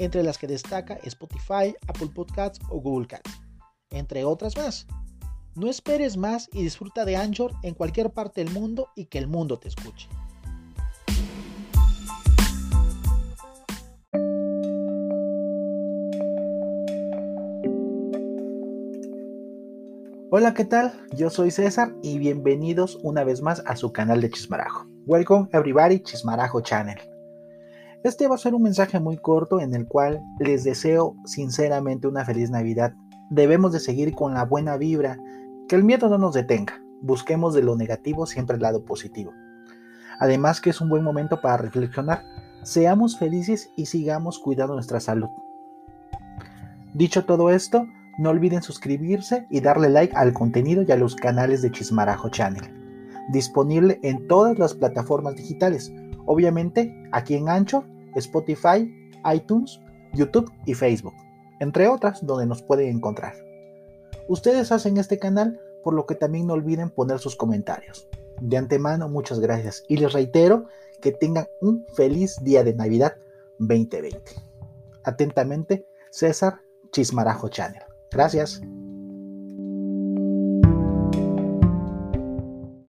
entre las que destaca Spotify, Apple Podcasts o Google Cats, entre otras más. No esperes más y disfruta de Anchor en cualquier parte del mundo y que el mundo te escuche. Hola, ¿qué tal? Yo soy César y bienvenidos una vez más a su canal de Chismarajo. Welcome everybody, Chismarajo Channel. Este va a ser un mensaje muy corto en el cual les deseo sinceramente una feliz Navidad. Debemos de seguir con la buena vibra, que el miedo no nos detenga. Busquemos de lo negativo siempre el lado positivo. Además que es un buen momento para reflexionar. Seamos felices y sigamos cuidando nuestra salud. Dicho todo esto, no olviden suscribirse y darle like al contenido y a los canales de Chismarajo Channel. Disponible en todas las plataformas digitales Obviamente, aquí en Ancho, Spotify, iTunes, YouTube y Facebook, entre otras donde nos pueden encontrar. Ustedes hacen este canal, por lo que también no olviden poner sus comentarios. De antemano, muchas gracias y les reitero que tengan un feliz día de Navidad 2020. Atentamente, César Chismarajo Channel. Gracias.